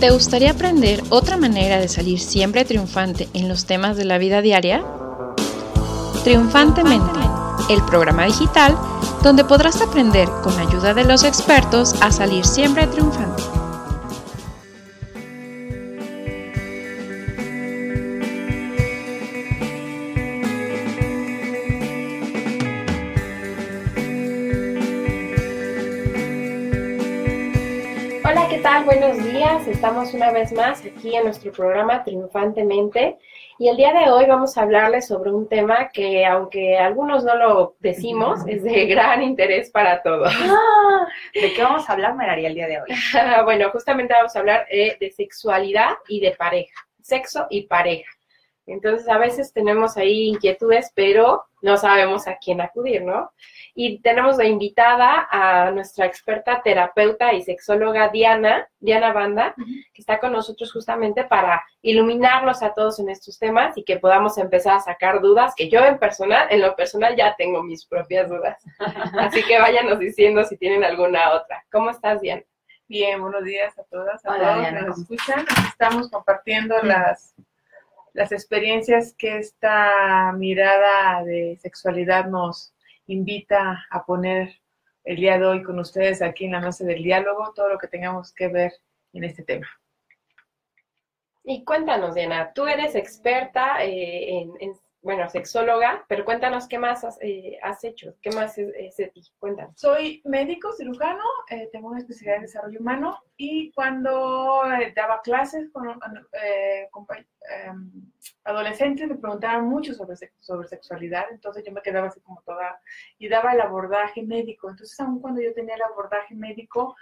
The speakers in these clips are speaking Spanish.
¿Te gustaría aprender otra manera de salir siempre triunfante en los temas de la vida diaria? Triunfantemente, el programa digital donde podrás aprender con ayuda de los expertos a salir siempre triunfante. Buenos días. Estamos una vez más aquí en nuestro programa Triunfantemente y el día de hoy vamos a hablarles sobre un tema que, aunque algunos no lo decimos, es de gran interés para todos. Ah, ¿De qué vamos a hablar, Meraria, el día de hoy? bueno, justamente vamos a hablar eh, de sexualidad y de pareja, sexo y pareja. Entonces, a veces tenemos ahí inquietudes, pero no sabemos a quién acudir, ¿no? Y tenemos de invitada a nuestra experta terapeuta y sexóloga Diana, Diana Banda, que está con nosotros justamente para iluminarnos a todos en estos temas y que podamos empezar a sacar dudas, que yo en personal, en lo personal ya tengo mis propias dudas. Así que váyanos diciendo si tienen alguna otra. ¿Cómo estás, Diana? Bien, buenos días a todas, a Hola, todos Diana, que nos ¿cómo escuchan. Estamos compartiendo las, las experiencias que esta mirada de sexualidad nos invita a poner el día de hoy con ustedes aquí en la mesa del diálogo, todo lo que tengamos que ver en este tema. Y cuéntanos, Diana, tú eres experta eh, en, en, bueno, sexóloga, pero cuéntanos qué más has, eh, has hecho, qué más es, de ti, cuéntanos. Soy médico cirujano, eh, tengo una especialidad en desarrollo humano y cuando eh, daba clases con, eh, adolescentes me preguntaban mucho sobre, sobre sexualidad, entonces yo me quedaba así como toda, y daba el abordaje médico, entonces aún cuando yo tenía el abordaje médico,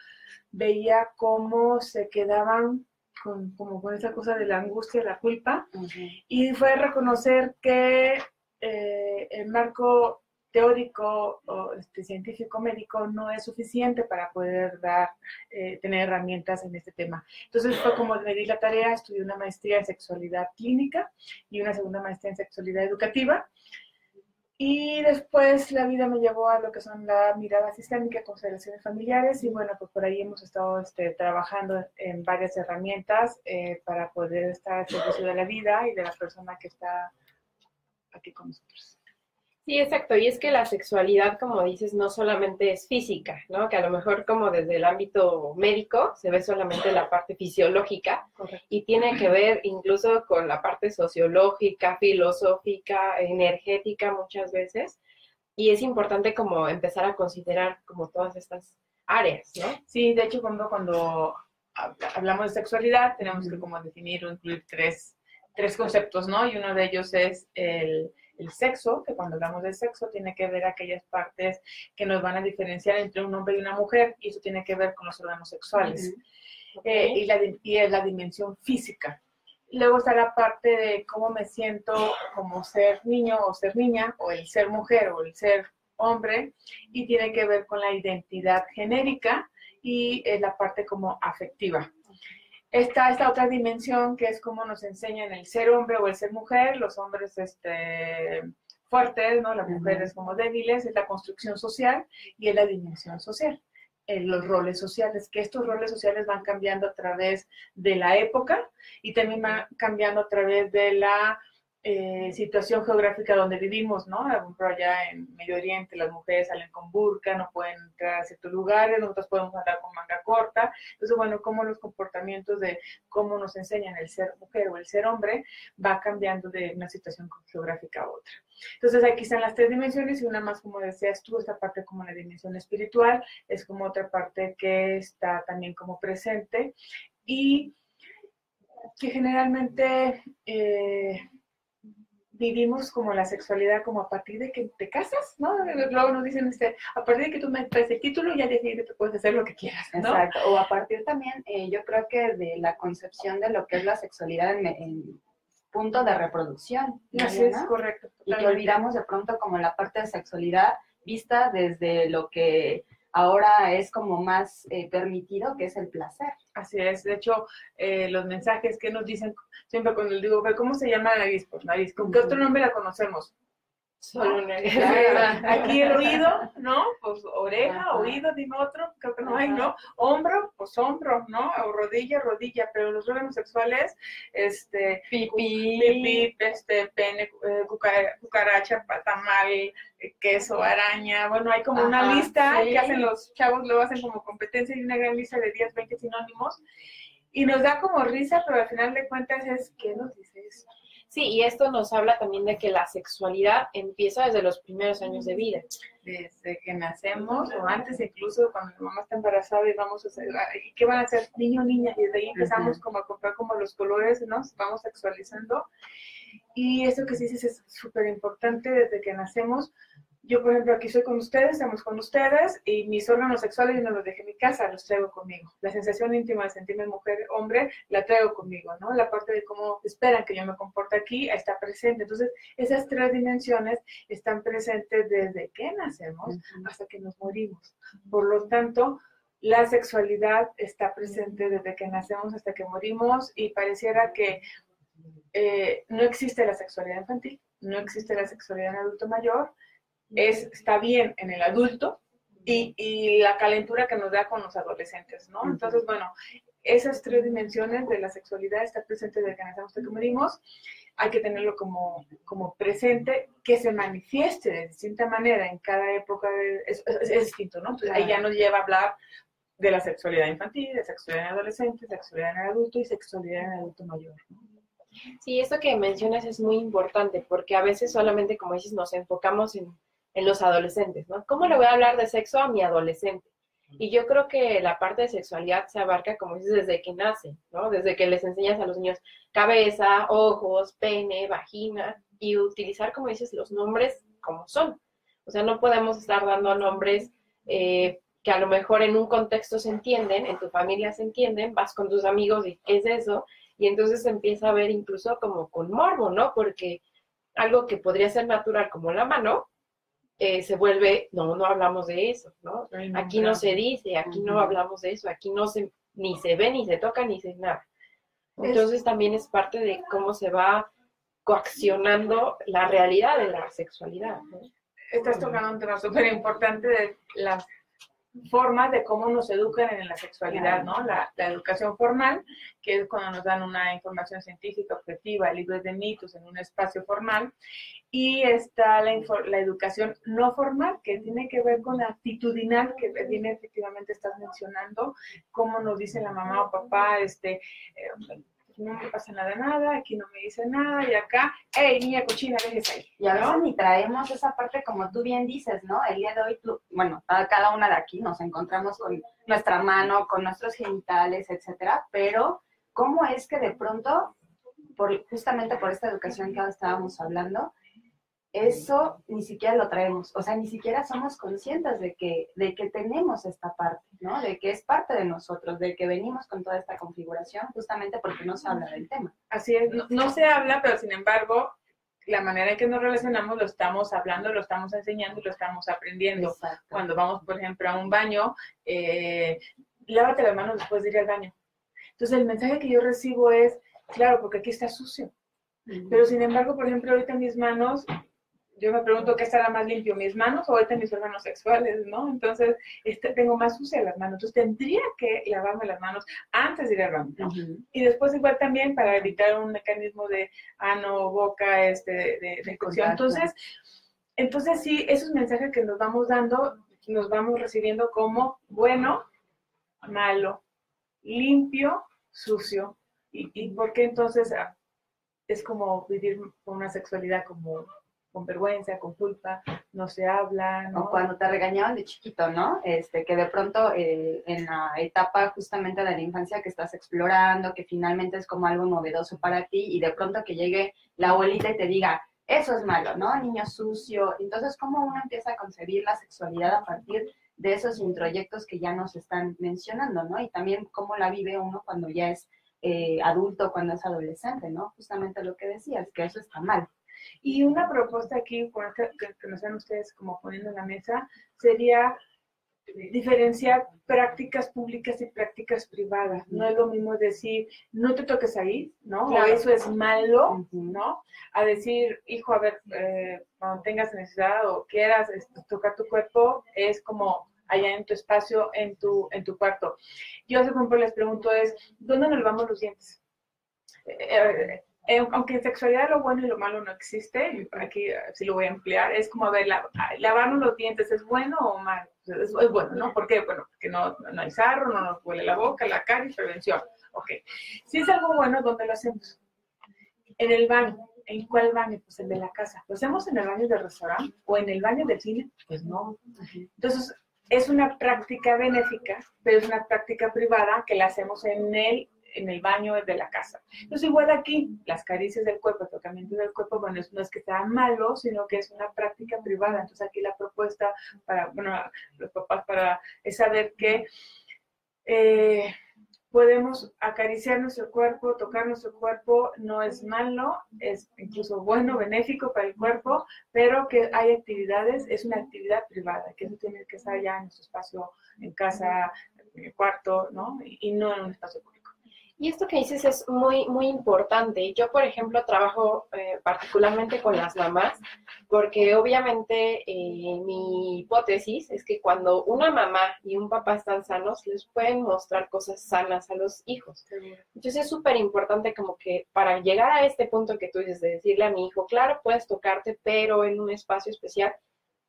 veía cómo se quedaban con, como con esa cosa de la angustia, la culpa, uh -huh. y fue reconocer que eh, el marco teórico o este, científico médico no es suficiente para poder dar, eh, tener herramientas en este tema. Entonces fue como me di la tarea, estudié una maestría en sexualidad clínica y una segunda maestría en sexualidad educativa. Y después la vida me llevó a lo que son la mirada sistémica, constelaciones familiares, y bueno, pues por ahí hemos estado este, trabajando en varias herramientas eh, para poder estar al servicio de la vida y de la persona que está aquí con nosotros. Sí, exacto. Y es que la sexualidad, como dices, no solamente es física, ¿no? Que a lo mejor como desde el ámbito médico se ve solamente la parte fisiológica y tiene que ver incluso con la parte sociológica, filosófica, energética muchas veces. Y es importante como empezar a considerar como todas estas áreas, ¿no? Sí, de hecho, cuando, cuando hablamos de sexualidad tenemos que como definir o incluir tres, tres conceptos, ¿no? Y uno de ellos es el el sexo, que cuando hablamos de sexo tiene que ver aquellas partes que nos van a diferenciar entre un hombre y una mujer, y eso tiene que ver con los órganos sexuales. Uh -huh. okay. eh, y, la, y es la dimensión física. Luego está la parte de cómo me siento como ser niño o ser niña, o el ser mujer o el ser hombre, y tiene que ver con la identidad genérica y eh, la parte como afectiva está esta otra dimensión que es como nos enseñan el ser hombre o el ser mujer, los hombres este, fuertes, ¿no? las mujeres como débiles, es la construcción social y es la dimensión social, en los roles sociales, que estos roles sociales van cambiando a través de la época y también van cambiando a través de la eh, situación geográfica donde vivimos, ¿no? Por ejemplo, allá en Medio Oriente las mujeres salen con burka, no pueden entrar a ciertos lugares, nosotros podemos andar con manga corta. Entonces, bueno, cómo los comportamientos de cómo nos enseñan el ser mujer o el ser hombre va cambiando de una situación geográfica a otra. Entonces, aquí están las tres dimensiones y una más, como decías tú, esta parte como la dimensión espiritual, es como otra parte que está también como presente y que generalmente... Eh, vivimos como la sexualidad como a partir de que te casas, ¿no? Luego nos dicen, este, a partir de que tú metes el título ya decides que puedes hacer lo que quieras, ¿no? Exacto, o a partir también, eh, yo creo que de la concepción de lo que es la sexualidad en, en punto de reproducción. ¿no? Así es, correcto. Y que olvidamos de pronto como la parte de sexualidad vista desde lo que ahora es como más eh, permitido, que es el placer. Así es, de hecho, eh, los mensajes que nos dicen, siempre cuando les digo, ¿cómo se llama la nariz? Pues nariz, ¿con qué otro nombre la conocemos? Solo una Aquí el oído, ¿no? Pues oreja, oído, dime otro, creo que no hay, ¿no? Hombro, pues hombro, ¿no? O rodilla, rodilla, pero los órganos sexuales, este, Pipí. pipí, este, pene, eh, cuca- cucaracha, tamal, eh, queso, araña, bueno, hay como una Ajá, lista sí. que hacen los chavos, luego hacen como competencia y una gran lista de 10, 20 sinónimos, y nos da como risa, pero al final de cuentas es, ¿qué nos dice eso? Sí, y esto nos habla también de que la sexualidad empieza desde los primeros años de vida. desde que nacemos o antes incluso cuando la mamá está embarazada y vamos a hacer, ¿y qué van a hacer? Niño niña, y desde ahí empezamos como a comprar como los colores, ¿no? Vamos sexualizando. Y eso que sí dices es súper importante desde que nacemos. Yo, por ejemplo, aquí estoy con ustedes, estamos con ustedes, y mis órganos sexuales yo no los dejé en mi casa, los traigo conmigo. La sensación íntima de sentirme mujer, hombre, la traigo conmigo, ¿no? La parte de cómo esperan que yo me comporte aquí está presente. Entonces, esas tres dimensiones están presentes desde que nacemos hasta que nos morimos. Por lo tanto, la sexualidad está presente desde que nacemos hasta que morimos y pareciera que eh, no existe la sexualidad infantil, no existe la sexualidad en adulto mayor, es, está bien en el adulto y, y la calentura que nos da con los adolescentes, ¿no? Entonces, bueno, esas tres dimensiones de la sexualidad están presentes desde que nacemos hasta que morimos hay que tenerlo como, como presente, que se manifieste de distinta manera en cada época, de- es, es- es distinto, ¿no? Entonces ahí ya nos lleva a hablar de la sexualidad infantil, de sexualidad en adolescente, sexualidad en adulto y sexualidad en adulto mayor. Sí, esto que mencionas es muy importante porque a veces solamente, como dices, nos enfocamos en, en los adolescentes, ¿no? ¿Cómo le voy a hablar de sexo a mi adolescente? Y yo creo que la parte de sexualidad se abarca, como dices, desde que nace, ¿no? Desde que les enseñas a los niños cabeza, ojos, pene, vagina, y utilizar, como dices, los nombres como son. O sea, no podemos estar dando nombres eh, que a lo mejor en un contexto se entienden, en tu familia se entienden, vas con tus amigos y ¿qué es eso? Y entonces se empieza a ver incluso como con morbo, ¿no? Porque algo que podría ser natural como la mano, eh, se vuelve, no, no hablamos de eso, ¿no? Aquí no se dice, aquí no hablamos de eso, aquí no se, ni se ve, ni se toca, ni se nada. Entonces también es parte de cómo se va coaccionando la realidad de la sexualidad, ¿no? Estás tocando un tema súper importante de las formas de cómo nos educan en la sexualidad, ¿no? La, la educación formal, que es cuando nos dan una información científica objetiva, libros de mitos en un espacio formal, y está la, la educación no formal, que tiene que ver con la actitudinal, que bien efectivamente estás mencionando, cómo nos dice la mamá o papá, este, eh, no me pasa nada, nada, aquí no me dice nada, y acá, hey, niña cochina, déjese ahí. Y a ni traemos esa parte como tú bien dices, ¿no? El día de hoy, tú, bueno, cada una de aquí nos encontramos con nuestra mano, con nuestros genitales, etcétera, pero ¿cómo es que de pronto, por, justamente por esta educación que ahora estábamos hablando, eso ni siquiera lo traemos, o sea, ni siquiera somos conscientes de que, de que tenemos esta parte, ¿no? De que es parte de nosotros, de que venimos con toda esta configuración, justamente porque no se habla del tema. Así es, no, no se habla, pero sin embargo, la manera en que nos relacionamos lo estamos hablando, lo estamos enseñando y lo estamos aprendiendo. Exacto. Cuando vamos, por ejemplo, a un baño, eh, lávate las manos después de ir al baño. Entonces, el mensaje que yo recibo es, claro, porque aquí está sucio. Pero sin embargo, por ejemplo, ahorita mis manos, yo me pregunto qué estará más limpio, mis manos o ahorita mis órganos sexuales, ¿no? Entonces, este, tengo más sucias las manos. Entonces, tendría que lavarme las manos antes de ir al baño. Y después igual también para evitar un mecanismo de ano, boca, este, de, de. Entonces, entonces sí, esos mensajes que nos vamos dando, nos vamos recibiendo como bueno, malo, limpio, sucio. ¿Y, y por qué entonces ah, es como vivir con una sexualidad como con vergüenza, con culpa, no se habla. O cuando te regañaban de chiquito, ¿no? Este, que de pronto eh, en la etapa justamente de la infancia que estás explorando, que finalmente es como algo novedoso para ti, y de pronto que llegue la abuelita y te diga, eso es malo, ¿no? Niño sucio. Entonces, ¿cómo uno empieza a concebir la sexualidad a partir de esos introyectos que ya nos están mencionando, ¿no? Y también cómo la vive uno cuando ya es eh, adulto, cuando es adolescente, ¿no? Justamente lo que decías, que eso está mal. Y una propuesta aquí, que, que nos dan ustedes como poniendo en la mesa, sería diferenciar prácticas públicas y prácticas privadas. No es lo mismo decir, no te toques ahí, ¿no? O eso es malo, ¿no? A decir, hijo, a ver, eh, cuando tengas necesidad o quieras tocar tu cuerpo, es como allá en tu espacio, en tu, en tu cuarto. Yo, por ejemplo, les pregunto es, ¿dónde nos lavamos los dientes? Eh, eh, aunque en sexualidad lo bueno y lo malo no existe, aquí sí lo voy a emplear, es como, a ver, lavarnos los dientes, ¿es bueno o malo? Es, bueno, ¿no? ¿Por qué? Bueno, porque no, no hay sarro, no nos huele la boca, la cara y prevención. Ok. Si es algo bueno, ¿dónde lo hacemos? En el baño. ¿En cuál baño? Pues el de la casa. ¿Lo hacemos en el baño del restaurante o en el baño del cine? Pues no. Entonces, es una práctica benéfica, pero es una práctica privada que la hacemos en el en el baño de la casa. Entonces, igual aquí, las caricias del cuerpo, el tocamiento del cuerpo, bueno, no es que sea malo, sino que es una práctica privada. Entonces, aquí la propuesta para, bueno, los papás para es saber que eh, podemos acariciar nuestro cuerpo, tocar nuestro cuerpo, no es malo, es incluso bueno, benéfico para el cuerpo, pero que hay actividades, es una actividad privada, que eso tiene que estar ya en nuestro espacio, en casa, en el cuarto, ¿no? Y, no en un espacio público. Y esto que dices es muy, muy importante. Yo, por ejemplo, trabajo eh, particularmente con las mamás, porque obviamente eh, mi hipótesis es que cuando una mamá y un papá están sanos, les pueden mostrar cosas sanas a los hijos. Entonces es súper importante como que para llegar a este punto que tú dices de decirle a mi hijo, claro, puedes tocarte, pero en un espacio especial,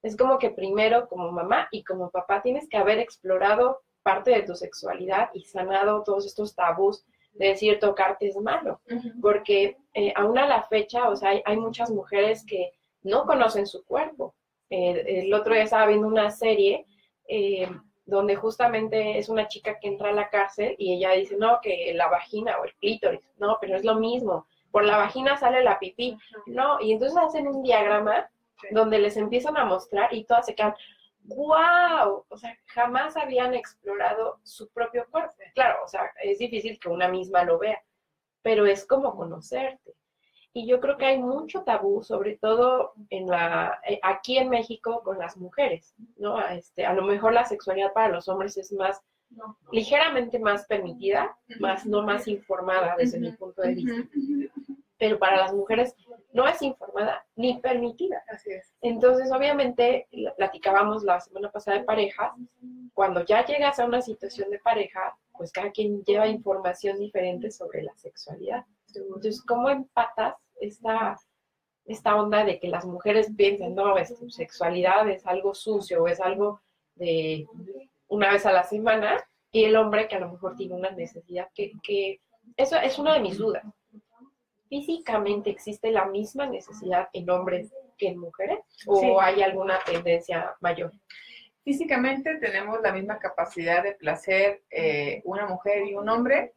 es como que primero como mamá y como papá tienes que haber explorado parte de tu sexualidad y sanado todos estos tabús de decir tocarte es malo, porque eh, aún a la fecha, o sea, hay, muchas mujeres que no conocen su cuerpo. Eh, el otro día estaba viendo una serie eh, donde justamente es una chica que entra a la cárcel y ella dice, no, que la vagina o el clítoris, no, pero es lo mismo, por la vagina sale la pipí, no, y entonces hacen un diagrama donde les empiezan a mostrar y todas se quedan, wow, o sea, jamás habían explorado su propio cuerpo. Claro, o sea, es difícil que una misma lo vea, pero es como conocerte. Y yo creo que hay mucho tabú, sobre todo en la, eh, aquí en México con las mujeres, ¿no? Este, a lo mejor la sexualidad para los hombres es más, ligeramente más permitida, más, no más informada desde mi punto de vista. Pero para las mujeres no es informada ni permitida. Así es. Entonces, obviamente, platicábamos la semana pasada de parejas, cuando ya llegas a una situación de pareja, pues cada quien lleva información diferente sobre la sexualidad. Entonces, ¿cómo empatas esta, esta onda de que las mujeres piensen, no, es, sexualidad es algo sucio o es algo de una vez a la semana, y el hombre que a lo mejor tiene una necesidad que, que eso es una de mis dudas físicamente existe la misma necesidad en hombres que en mujeres o hay alguna tendencia mayor? Físicamente tenemos la misma capacidad de placer eh, una mujer y un hombre,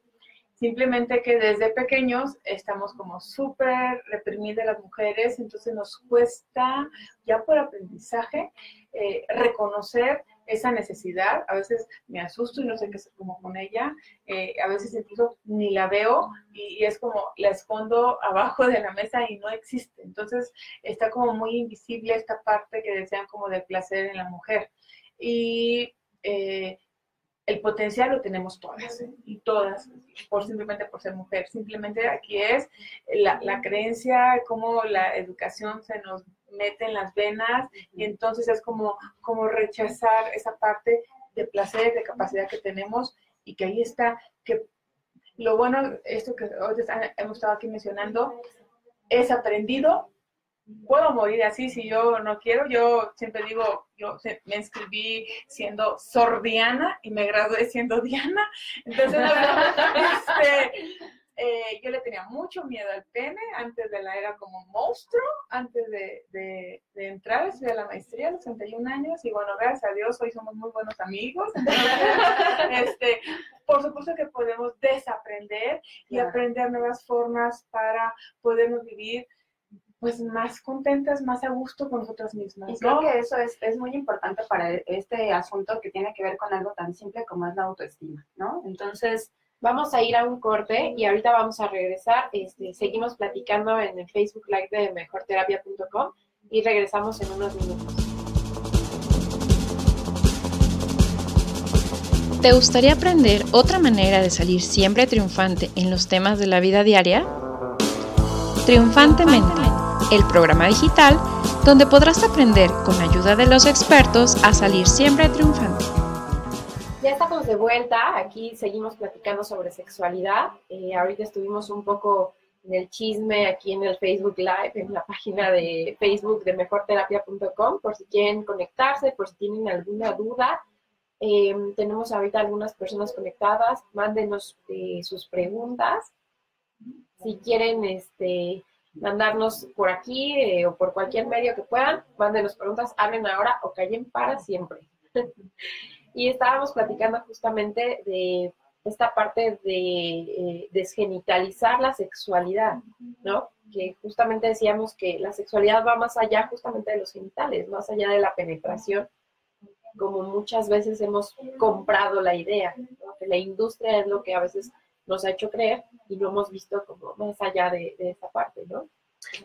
simplemente que desde pequeños estamos como súper reprimidas las mujeres, entonces nos cuesta ya por aprendizaje eh, reconocer esa necesidad, a veces me asusto y no sé qué hacer como con ella, eh, a veces incluso ni la veo y, es como la escondo abajo de la mesa y no existe. Entonces está como muy invisible esta parte que desean como de placer en la mujer. Y eh, el potencial lo tenemos todas, y todas, por simplemente por ser mujer. Simplemente aquí es la, la creencia, cómo la educación se nos mete en las venas y entonces es como, como rechazar esa parte de placer, de capacidad que tenemos y que ahí está, que lo bueno, esto que hoy hemos estado aquí mencionando, es aprendido. Puedo morir así si yo no quiero. Yo siempre digo, yo me inscribí siendo sordiana y me gradué siendo Diana. Entonces, este, eh, yo le tenía mucho miedo al pene antes de la era como monstruo, antes de, de, de entrar, a la maestría a los 61 años y bueno, gracias a Dios hoy somos muy buenos amigos. este, por supuesto que podemos desaprender y aprender nuevas formas para podernos vivir pues más contentas, más a gusto con nosotras mismas. Y creo que eso es, es, muy importante para este asunto que tiene que ver con algo tan simple como es la autoestima, ¿no? Entonces, Vamos a ir a un corte y ahorita vamos a regresar. Este, seguimos platicando en el Facebook Live de mejorterapia.com y regresamos en unos minutos. ¿Te gustaría aprender otra manera de salir siempre triunfante en los temas de la vida diaria? Triunfantemente, el programa digital donde podrás aprender con ayuda de los expertos a salir siempre triunfante. Ya estamos de vuelta, aquí seguimos platicando sobre sexualidad. Eh, ahorita estuvimos un poco en el chisme aquí en el Facebook Live, en la página de Facebook de mejorterapia.com, por si quieren conectarse, por si tienen alguna duda. Em, tenemos ahorita algunas personas conectadas, mándenos eh, sus preguntas. Si quieren este, mandarnos por aquí eh, o por cualquier medio que puedan, mándenos preguntas, hablen ahora o callen para siempre. y estábamos platicando justamente de esta parte de eh, desgenitalizar la sexualidad, ¿no? Que justamente decíamos que la sexualidad va más allá justamente de los genitales, más allá de la penetración, como muchas veces hemos comprado la idea, que la industria es lo que a veces nos ha hecho creer y no hemos visto como más allá de, de esta parte, ¿no?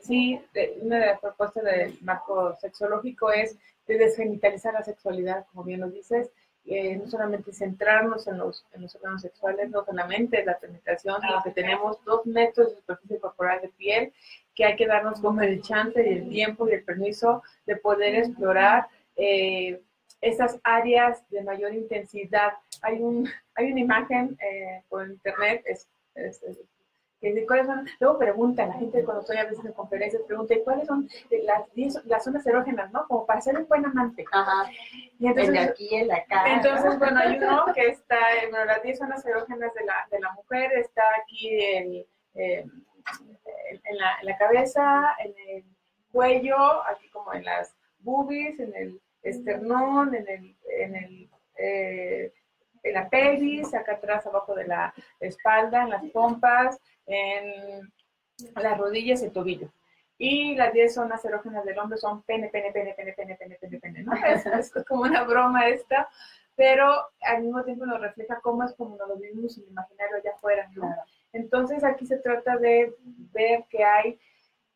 Sí, una de las propuestas del marco sexológico es de desgenitalizar la sexualidad, como bien nos dices, eh, no solamente centrarnos en los, en los órganos sexuales, no solamente la penetración, sino que tenemos dos metros de superficie corporal de piel, que hay que darnos como el chance y el tiempo y el permiso de poder explorar eh, esas áreas de mayor intensidad. Hay, un, hay una imagen eh, por internet, es, es ¿cuáles son? Luego preguntan, la gente cuando estoy a veces en conferencias pregunta, ¿cuáles son las, las zonas erógenas, no? Como para ser un buen amante. Ajá. Y entonces, aquí, el acá. Entonces, bueno, hay uno que está, bueno, las 10 zonas erógenas de la, de la mujer, está aquí en, en, la, en, la, cabeza, en el cuello, aquí como en las boobies, en el esternón, en el, en el eh, en la pelvis, acá atrás, abajo de la espalda, en las pompas, en las rodillas y el tobillo. Y las 10 zonas erógenas del hombre son pene, pene, pene, pene, pene, pene, pene, pene, ¿no? Es, como una broma esta, pero al mismo tiempo nos refleja cómo es como nos lo vivimos en el imaginario allá afuera, ¿no? Entonces aquí se trata de ver que hay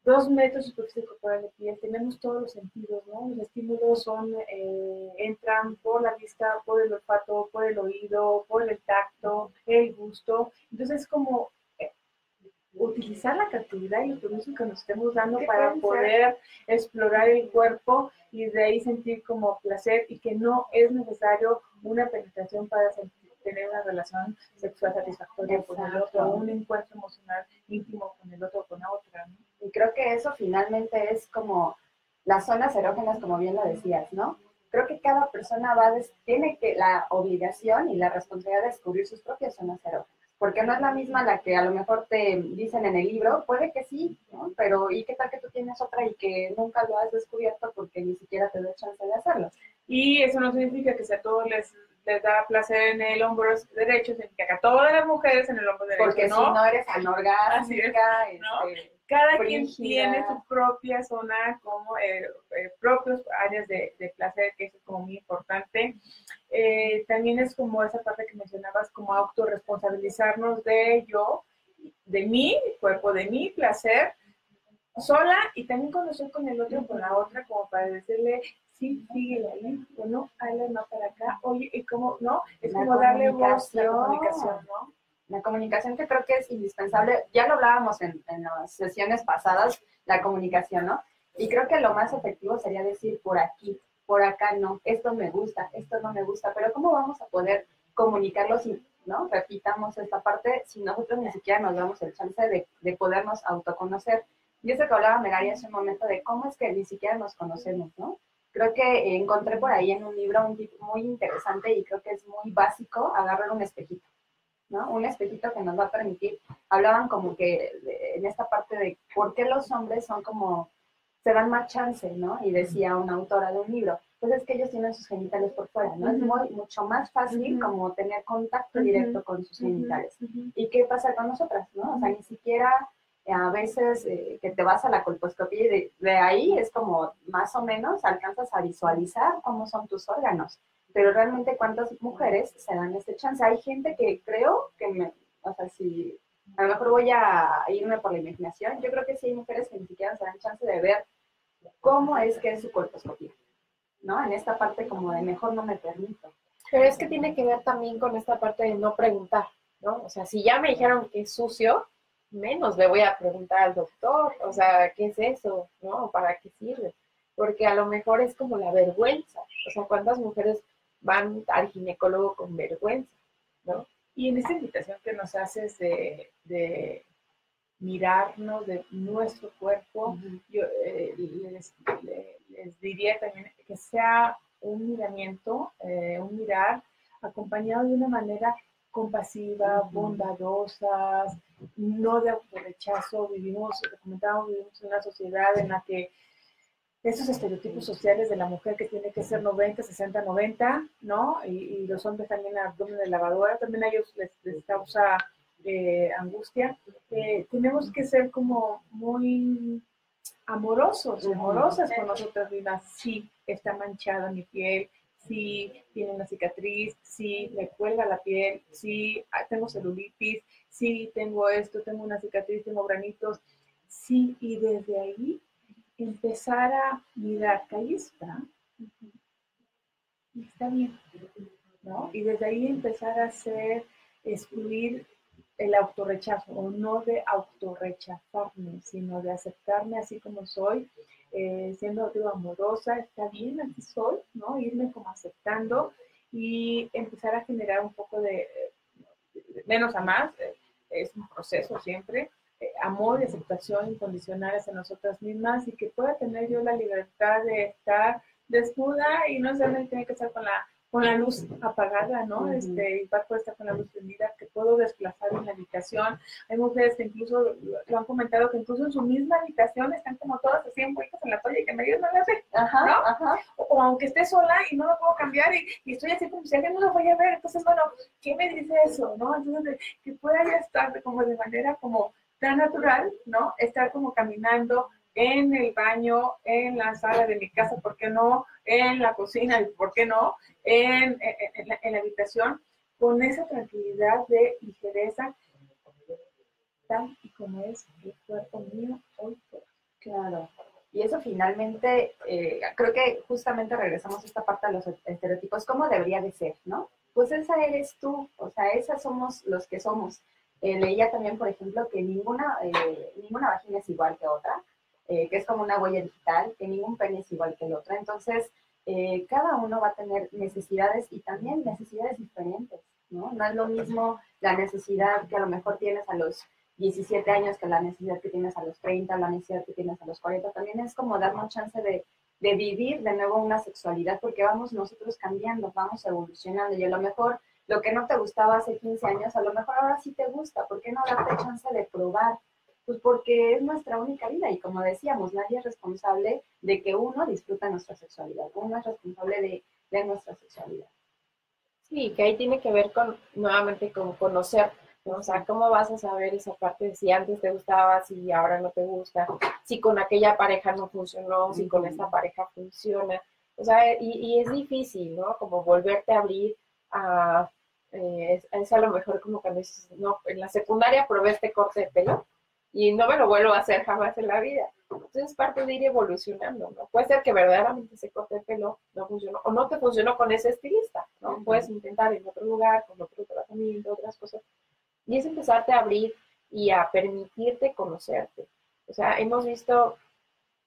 dos metros de superficie corporal de piel, tenemos todos los sentidos, ¿no? Los estímulos son, eh, entran por la vista, por el olfato, por el oído, por el tacto, el gusto. Entonces, es como utilizar la creatividad y el permiso que nos estemos dando para poder explorar el cuerpo y de ahí sentir como placer y que no es necesario una penetración para sentir tener una relación sexual satisfactoria con el otro, un encuentro emocional íntimo con el otro, con la otra. Y creo que eso finalmente es como las zonas erógenas, como bien lo decías, ¿no? Creo que cada persona va tiene que la obligación y la responsabilidad de descubrir sus propias zonas erógenas. Porque no es la misma la que a lo mejor te dicen en el libro, puede que sí, ¿no? Pero ¿y qué tal que tú tienes otra y que nunca lo has descubierto porque ni siquiera te da chance de hacerlo? Y eso no significa que a todos les les da placer en el hombro derecho, significa que a todas las mujeres en el hombro derecho. Porque ¿no? si no eres anorgásmica, este, cada quien tiene su propia zona, como eh, eh, propios áreas de, placer, que eso es como muy importante. Eh, también es como esa parte que mencionabas, como autorresponsabilizarnos de yo, de mí, cuerpo, de mi placer, sola y también cuando estoy con el otro, con la otra, como para decirle, sí, sigue ahí, o no, hazle más para acá, oye, y como, ¿no? Es como darle voz a la comunicación, ¿no? La comunicación que creo que es indispensable, ya lo hablábamos en, en las sesiones pasadas, la comunicación, ¿no? Y creo que lo más efectivo sería decir por aquí, por acá no, esto me gusta, esto no me gusta, pero ¿cómo vamos a poder comunicarlo si, ¿no? Repitamos esta parte, si nosotros ni siquiera nos damos el chance de, de podernos autoconocer. Y eso que hablaba Megari hace un momento de cómo es que ni siquiera nos conocemos, ¿no? Creo que encontré por ahí en un libro un tipo muy interesante y creo que es muy básico agarrar un espejito, ¿no? Un espejito que nos va a permitir, hablaban como que en esta parte de por qué los hombres son como, se dan más chance, ¿no? Y decía una autora de un libro, pues es que ellos tienen sus genitales por fuera, ¿no? Es muy, mucho más fácil como tener contacto directo con sus genitales. ¿Y qué pasa con nosotras, no? O sea, ni siquiera a veces eh, que te vas a la colposcopía y de, ahí es como más o menos alcanzas a visualizar cómo son tus órganos. Pero realmente cuántas mujeres se dan este chance. Hay gente que creo que me, o sea, si a lo mejor voy a irme por la imaginación, yo creo que sí hay mujeres que ni siquiera se dan chance de ver cómo es que es su colposcopía, ¿no? En esta parte como de mejor no me permito. Pero es que tiene que ver también con esta parte de no preguntar, ¿no? O sea, si ya me dijeron que es sucio, menos le voy a preguntar al doctor, o sea, ¿qué es eso? ¿No? ¿Para qué sirve? Porque a lo mejor es como la vergüenza, o sea, ¿cuántas mujeres van al ginecólogo con vergüenza, ¿no? Y en esta invitación que nos haces de, de mirarnos de nuestro cuerpo, yo eh, les, les, diría también que sea un miramiento, eh, un mirar acompañado de una manera compasiva, bondadosa, no de autorrechazo. Vivimos, comentábamos, vivimos en una sociedad en la que esos estereotipos sociales de la mujer que tiene que ser 90, 60, 90, ¿no? Y, los hombres también abdomen de lavadora, también a ellos les, causa eh, angustia. Eh, tenemos que ser como muy amorosos, amorosas con nosotras mismas. Sí, está manchada mi piel, sí, tiene una cicatriz, sí, me cuelga la piel, sí, ah, tengo celulitis, sí, tengo esto, tengo una cicatriz, tengo granitos. Sí, y desde ahí empezar a mirar ahí está, y está bien, ¿no? Y desde ahí empezar a hacer, excluir el autorrechazo, o no de autorrechazarme, sino de aceptarme así como soy, eh, siendo digo, amorosa, está bien, así soy, ¿no? Irme como aceptando y empezar a generar un poco de, menos a más, eh, es un proceso siempre, eh, amor y aceptación incondicionales en nosotras mismas y que pueda tener yo la libertad de estar desnuda y no necesariamente tiene que estar con la con la luz apagada, ¿no? Este, igual puede estar con la luz prendida, que puedo desplazar en la habitación. Hay mujeres que incluso lo han comentado que incluso en su misma habitación están como todas así envueltas en la toalla y que medio no la ve, ajá, ¿no? Ajá. O, aunque esté sola y no lo puedo cambiar y, estoy así como si alguien no lo voy a ver, entonces, bueno, ¿qué me dice eso, no? Entonces, que pueda ya estar como de manera como tan natural, ¿no? Estar como caminando en el baño, en la sala de mi casa, ¿por qué no? En la cocina, ¿por qué no? En, la, habitación, con esa tranquilidad de ligereza, tal y como es el cuerpo mío hoy Claro. Y eso finalmente, eh, creo que justamente regresamos a esta parte de los estereotipos, ¿cómo debería de ser, no? Pues esa eres tú, o sea, esas somos los que somos. Eh, leía también, por ejemplo, que ninguna, eh, ninguna vagina es igual que otra, eh, que es como una huella digital, que ningún pene es igual que el otro. Entonces, eh, cada uno va a tener necesidades y también necesidades diferentes, ¿no? No es lo mismo la necesidad que a lo mejor tienes a los 17 años que la necesidad que tienes a los 30, la necesidad que tienes a los 40. También es como darnos chance de, de vivir de nuevo una sexualidad porque vamos nosotros cambiando, vamos evolucionando y a lo mejor lo que no te gustaba hace 15 años, a lo mejor ahora sí te gusta. ¿Por qué no darte chance de probar? Pues porque es nuestra única vida y como decíamos, nadie es responsable de que uno disfruta nuestra sexualidad, uno es responsable de, de nuestra sexualidad. Sí, que ahí tiene que ver con, nuevamente, con conocer, O sea, ¿cómo vas a saber esa parte de si antes te gustaba, si ahora no te gusta, si con aquella pareja no funcionó, si con esta pareja funciona? O sea, y, y es difícil, ¿no? Como volverte a abrir a... Eh, es, a lo mejor como cuando dices, no, en la secundaria probé este corte de pelo y no me lo vuelvo a hacer jamás en la vida. Entonces es parte de ir evolucionando, ¿no? Puede ser que verdaderamente ese corte de pelo no funcionó o no te funcionó con ese estilista, ¿no? Puedes intentar en otro lugar, con otro tratamiento, otras cosas. Y es empezarte a abrir y a permitirte conocerte. O sea, hemos visto,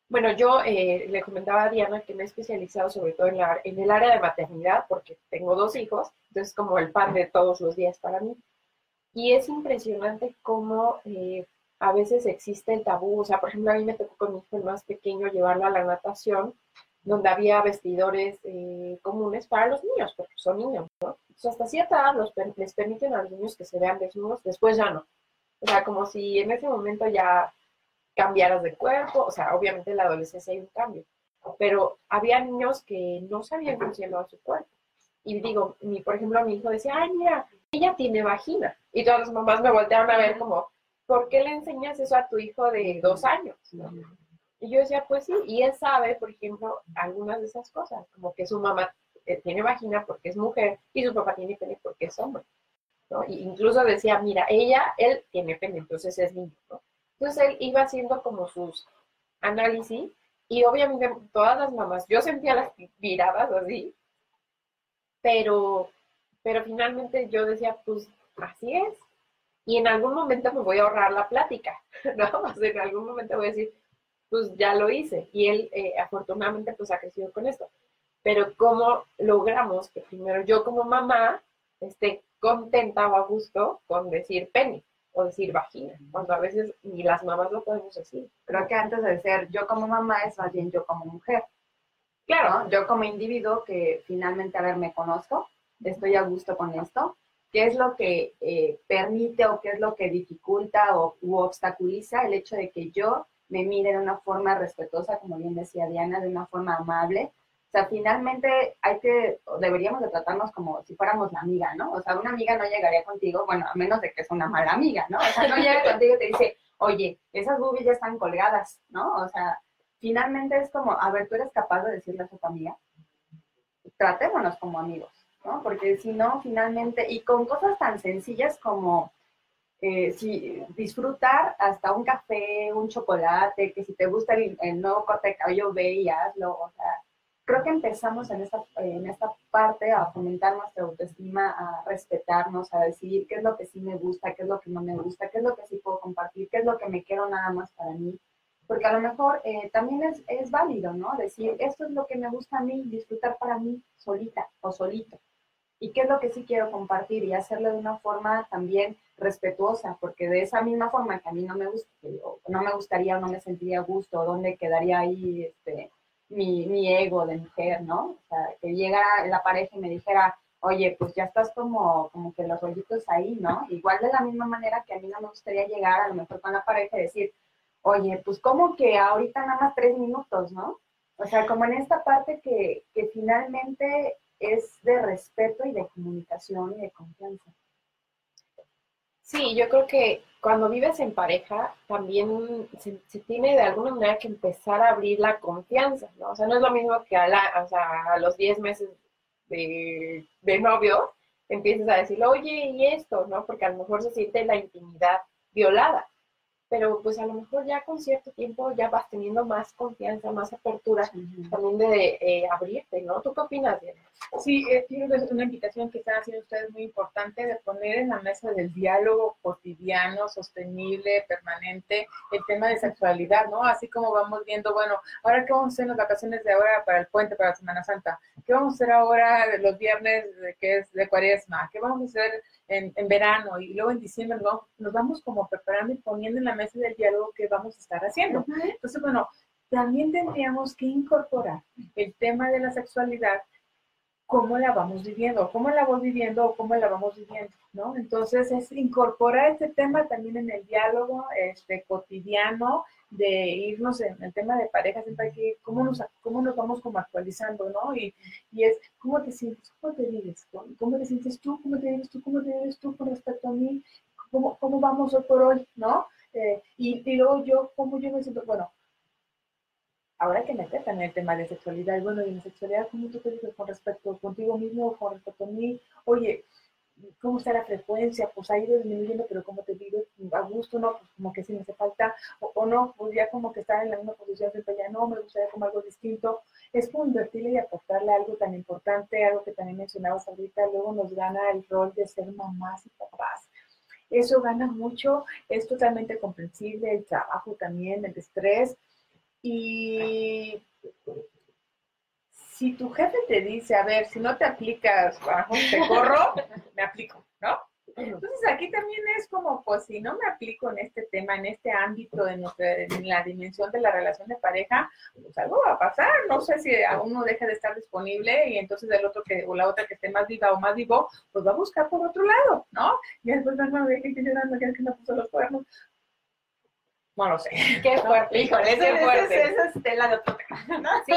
bueno, yo eh, le comentaba a Diana que me he especializado sobre todo en, la, en el área de maternidad porque tengo dos hijos, entonces como el pan de todos los días para mí. Y es impresionante cómo eh, a veces existe el tabú, o sea, por ejemplo, a mí me tocó con mi hijo el más pequeño llevarlo a la natación, donde había vestidores eh, comunes para los niños, porque son niños, ¿no? Entonces, hasta cierta edad los, les permiten a los niños que se vean desnudos, después ya no. O sea, como si en ese momento ya cambiaras de cuerpo, o sea, obviamente en la adolescencia hay un cambio, pero había niños que no sabían cómo se su cuerpo. Y digo, mi, por ejemplo, mi hijo decía, ay, mira, ella tiene vagina. Y todas las mamás me voltearon a ver como, ¿por qué le enseñas eso a tu hijo de dos años? Y yo decía, pues sí, y él sabe, por ejemplo, algunas de esas cosas, como que su mamá eh, tiene vagina porque es mujer y su papá tiene pene porque es hombre. ¿no? Y incluso decía, mira, ella, él tiene pene, entonces es niño. ¿no? Entonces él iba haciendo como sus análisis y obviamente todas las mamás, yo sentía las miradas así, pero, pero finalmente yo decía, pues así es. Y en algún momento me voy a ahorrar la plática, ¿no? O sea, en algún momento voy a decir, pues ya lo hice. Y él eh, afortunadamente pues ha crecido con esto. Pero ¿cómo logramos que primero yo como mamá esté contenta o a gusto con decir pene o decir vagina? Cuando a veces ni las mamás lo podemos decir. Creo que antes de ser yo como mamá es más bien yo como mujer. Claro, yo como individuo que finalmente, a ver, me conozco, estoy a gusto con esto, qué es lo que eh, permite o qué es lo que dificulta o u obstaculiza el hecho de que yo me mire de una forma respetuosa, como bien decía Diana, de una forma amable. O sea, finalmente hay que, deberíamos de tratarnos como si fuéramos la amiga, ¿no? O sea, una amiga no llegaría contigo, bueno, a menos de que es una mala amiga, ¿no? O sea, no llega contigo y te dice, oye, esas boobies ya están colgadas, ¿no? O sea, finalmente es como, a ver, tú eres capaz de decirle a tu amiga, tratémonos como amigos, ¿no? Porque si no, finalmente, y con cosas tan sencillas como eh, si, disfrutar hasta un café, un chocolate, que si te gusta el, nuevo corte de cabello, ve y hazlo, o sea, creo que empezamos en esta, en esta parte a fomentar nuestra autoestima, a respetarnos, a decidir qué es lo que sí me gusta, qué es lo que no me gusta, qué es lo que sí puedo compartir, qué es lo que me quiero nada más para mí porque a lo mejor eh, también es, es, válido, ¿no? Decir, esto es lo que me gusta a mí, disfrutar para mí solita o solito. Y qué es lo que sí quiero compartir y hacerlo de una forma también respetuosa, porque de esa misma forma que a mí no me gusta, no me gustaría o no me sentiría a gusto, dónde quedaría ahí este, mi, mi ego de mujer, ¿no? O sea, que llegara la pareja y me dijera, oye, pues ya estás como, como que los rollitos ahí, ¿no? Igual de la misma manera que a mí no me gustaría llegar a lo mejor con la pareja y decir, oye, pues como que ahorita nada más tres minutos, ¿no? O sea, como en esta parte que, que finalmente es de respeto y de comunicación y de confianza. Sí, yo creo que cuando vives en pareja también se, tiene de alguna manera que empezar a abrir la confianza, ¿no? O sea, no es lo mismo que a, la, o sea, a los 10 meses de, de novio empieces a decir, oye, y esto, ¿no? Porque a lo mejor se siente la intimidad violada pero pues a lo mejor ya con cierto tiempo ya vas teniendo más confianza, más apertura también de eh, abrirte, ¿no? ¿Tú qué opinas, Diana? Sí, eh, es una invitación que están haciendo ustedes muy importante de poner en la mesa del diálogo cotidiano, sostenible, permanente, el tema de sexualidad, ¿no? Así como vamos viendo, bueno, ahora qué vamos a hacer en las vacaciones de ahora para el puente, para la Semana Santa, qué vamos a hacer ahora los viernes que es de cuaresma, qué vamos a hacer en, en verano y luego en diciembre nos vamos, como preparando y poniendo en la mesa del diálogo que vamos a estar haciendo. Entonces, bueno, también tendríamos que incorporar el tema de la sexualidad cómo la vamos viviendo, cómo la voy viviendo o cómo la vamos viviendo, ¿no? Entonces es incorporar este tema también en el diálogo este, cotidiano de irnos en el tema de pareja, siempre hay que, cómo nos, cómo nos vamos como actualizando, ¿no? Y, y es, ¿cómo te sientes? ¿Cómo te vives? ¿Cómo te sientes tú? ¿Cómo te vives tú? ¿Cómo te vives tú con respecto a mí? ¿Cómo, cómo vamos hoy por hoy? ¿No? Eh, y, y luego yo, ¿cómo yo me siento? Bueno, ahora hay que meter también el tema de sexualidad. Bueno, y la sexualidad, ¿cómo tú te dices con respecto contigo mismo, con respecto a mí? Oye, ¿cómo está la frecuencia? Pues ha ido disminuyendo, pero ¿cómo te digo? A gusto, ¿no? Pues como que sí me hace falta, o, no, pues ya como que estar en la misma posición, siempre ya no, me gustaría como algo distinto. Es como invertirle y aportarle algo tan importante, algo que también mencionabas ahorita, luego nos gana el rol de ser mamás y papás. Eso gana mucho, es totalmente comprensible, el trabajo también, el estrés, y si tu jefe te dice, a ver, si no te aplicas bajo te corro, me aplico, ¿no? Entonces aquí también es como, pues si no me aplico en este tema, en este ámbito, en, en la dimensión de la relación de pareja, pues algo va a pasar. No sé si a uno deja de estar disponible y entonces el otro que, o la otra que esté más viva o más vivo, pues va a buscar por otro lado, ¿no? Y después no me dejen que llorando, que me puso los cuernos. No lo sé. Qué fuerte, híjole, qué fuerte. Esa es tela de otro tema. Sí.